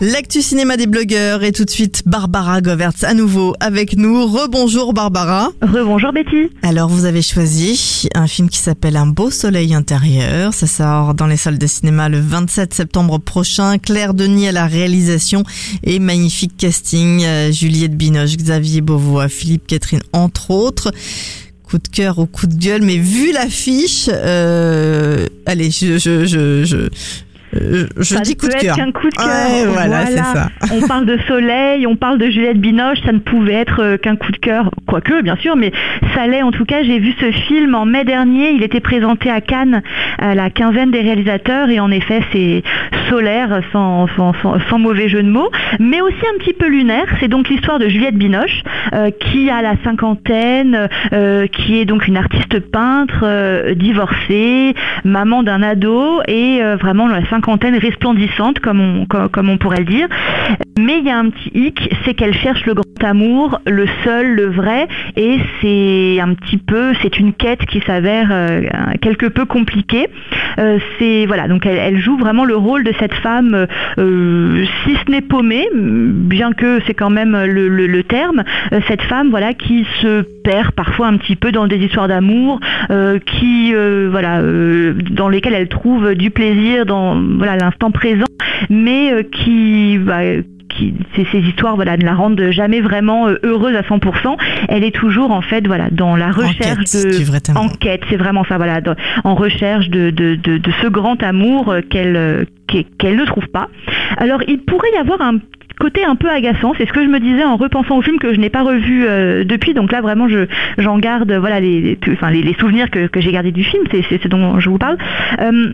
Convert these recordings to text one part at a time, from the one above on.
L'actu cinéma des blogueurs et tout de suite Barbara Govertz à nouveau avec nous. Rebonjour Barbara. Rebonjour Betty. Alors vous avez choisi un film qui s'appelle Un beau soleil intérieur. Ça sort dans les salles de cinéma le 27 septembre prochain. Claire Denis à la réalisation et magnifique casting. Euh, Juliette Binoche, Xavier Beauvois, Philippe Catherine entre autres. Coup de cœur ou coup de gueule, mais vu l'affiche, euh, allez, je, je, je, je, je ça dis coup de cœur. qu'un coup de cœur. Ouais, voilà, c'est ça. on parle de soleil, on parle de Juliette Binoche, ça ne pouvait être euh, qu'un coup de cœur, quoique bien sûr, mais ça l'est en tout cas. J'ai vu ce film en mai dernier, il était présenté à Cannes à la quinzaine des réalisateurs et en effet c'est solaire sans, sans, sans- sans mauvais jeu de mots, mais aussi un petit peu lunaire. C'est donc l'histoire de Juliette Binoche euh, qui a la cinquantaine, euh, qui est donc une artiste peintre, euh, divorcée, maman d'un ado et euh, vraiment la cinquantaine resplendissante comme on, comme on pourrait le dire. Mais il y a un petit hic, c'est qu'elle cherche le grand amour, le seul, le vrai, et c'est un petit peu, c'est une quête qui s'avère euh, quelque peu compliquée. Euh, c'est voilà, donc elle, joue vraiment le rôle de cette femme, euh, si ce n'est paumée, bien que c'est quand même le, terme, cette femme voilà qui se perd parfois un petit peu dans des histoires d'amour, qui voilà, dans lesquelles elle trouve du plaisir dans voilà l'instant présent, mais qui bah, qui, ces, histoires voilà, ne la rendent jamais vraiment euh, heureuse à 100%. Elle est toujours en fait voilà, dans la recherche quête de c'est vraiment ça, voilà, dans- en recherche de, de, de, de ce grand amour euh, qu'elle euh, qu'elle ne trouve pas. Alors il pourrait y avoir un côté un peu agaçant, c'est ce que je me disais en repensant au film que je n'ai pas revu euh, depuis, donc là vraiment je j'en garde voilà les, enfin, les, les souvenirs que, que j'ai gardés du film, c'est c'est ce dont je vous parle. Euh,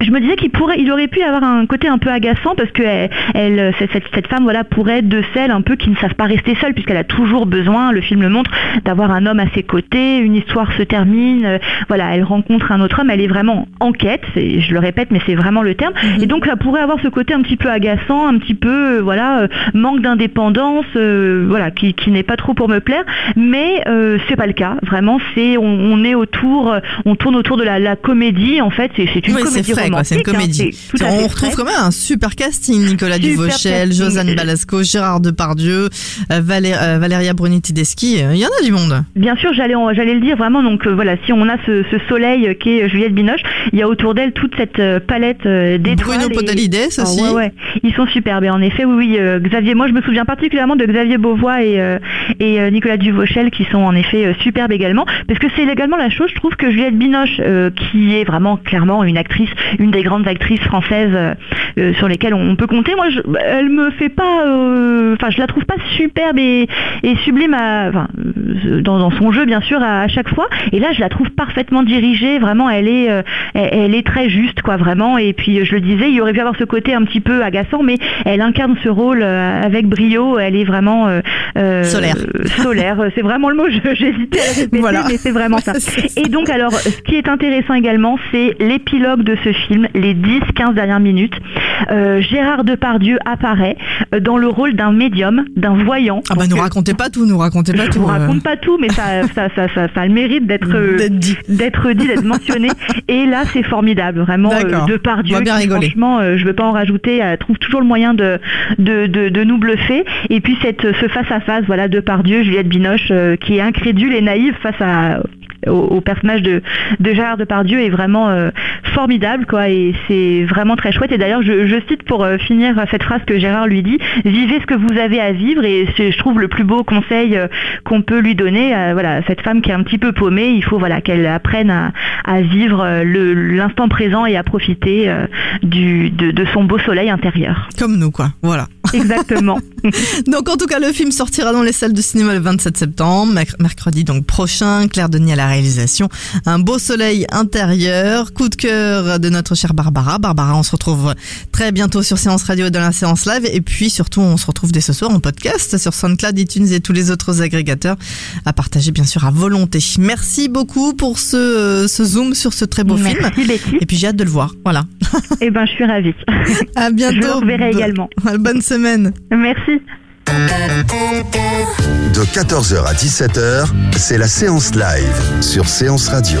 je me disais qu'il pourrait, il aurait pu avoir un côté un peu agaçant parce que elle, elle- cette, cette- cette femme voilà pourrait être de celles un peu qui ne savent pas rester seule puisqu'elle a toujours besoin, le film le montre, d'avoir un homme à ses côtés. Une histoire se termine, euh, voilà, elle rencontre un autre homme, elle est vraiment en quête. Je le répète, mais c'est vraiment le terme. Et donc ça pourrait avoir ce côté un petit peu agaçant, un petit peu euh, voilà euh, manque d'indépendance, euh, voilà qui, qui n'est pas trop pour me plaire. Mais euh, c'est pas le cas. Vraiment, c'est on, on est autour, euh, on tourne autour de la, la comédie. En fait, c'est une Oui, comédie quoi, c'est une hein, comédie. on retrouve quand même un super casting Nicolas Super Duvauchel, casting. Josanne Balasco, Gérard Depardieu, euh, Valé- euh, Valéria Bruni-Tedeschi. euh, Il y en a du monde. Bien sûr, j'allais le dire vraiment. Donc euh, voilà, si on a ce, ce soleil qui est Juliette Binoche, il y a autour d'elle toute cette palette d'étoiles. Bruno et- Podalides Ah, aussi. ouais, ouais. Ils sont superbes. Et en effet, oui, oui. Xavier, moi, je me souviens particulièrement de Xavier Beauvois et, et Nicolas Duvauchel qui sont en effet superbes également. Parce que c'est également la chose, je trouve que Juliette Binoche, euh, qui est vraiment clairement une actrice, une des grandes actrices françaises euh, euh, sur lesquelles on, on peut compter, moi, je, elle me fait pas, euh, enfin, je la trouve pas superbe et, et sublime, à- dans, dans son jeu, bien sûr, à, à chaque fois. Et là, je la trouve parfaitement dirigée. Vraiment, elle est, euh, elle, elle est très juste, quoi, vraiment. Et puis, je le disais, il y aurait pu avoir ce côté un petit peu agaçant, mais elle incarne ce rôle avec brio. Elle est vraiment Solaire. Solaire, c'est vraiment le mot. J'hésitais à le répéter, Voilà. mais c'est vraiment ça. Et donc, alors, ce qui est intéressant également, c'est l'épilogue de ce film, les 10-15 dernières minutes. Euh, Gérard Depardieu apparaît euh, dans le rôle d'un médium, d'un voyant. Ah bah nous racontez pas tout, nous racontez pas je tout. vous euh, raconte pas tout, mais ça, ça, ça, ça, ça a le mérite d'être dit. d'être dit, d'être mentionné. Et là, c'est formidable, vraiment. Euh, de par Dieu, On va bien franchement, euh, je veux pas en rajouter. Trouve toujours le moyen de de, de, de nous bluffer. Et puis cette ce face à face, voilà, de par Dieu, Juliette Binoche, qui est incrédule et naïve face à au, personnage de, de Gérard Depardieu est vraiment formidable, quoi, et c'est vraiment très chouette. Et d'ailleurs, je, je, cite pour finir cette phrase que Gérard lui dit vivez ce que vous avez à vivre, et je trouve le plus beau conseil qu'on peut lui donner. voilà, cette femme qui est un petit peu paumée, il faut voilà qu'elle apprenne à, à vivre l'instant présent et à profiter du, de, de son beau soleil intérieur. Comme nous, quoi. Voilà. Exactement. donc en tout cas, le film sortira dans les salles de cinéma le 27 septembre, mercredi donc prochain. Claire Denis à la réalisation. Un beau soleil intérieur. Coup de cœur de notre chère Barbara. Barbara, on se retrouve très bientôt sur Séance Radio et dans la séance live. Et puis surtout, on se retrouve dès ce soir en podcast sur SoundCloud, iTunes et tous les autres agrégateurs à partager bien sûr à volonté. Merci beaucoup pour ce, ce zoom sur ce très beau Merci film. Betty. Et puis j'ai hâte de le voir. Voilà. Eh ben, je suis ravie. À bientôt. Je le reverrai également. Bonne semaine. Merci. De 14h à 17h, c'est la séance live sur Séance Radio.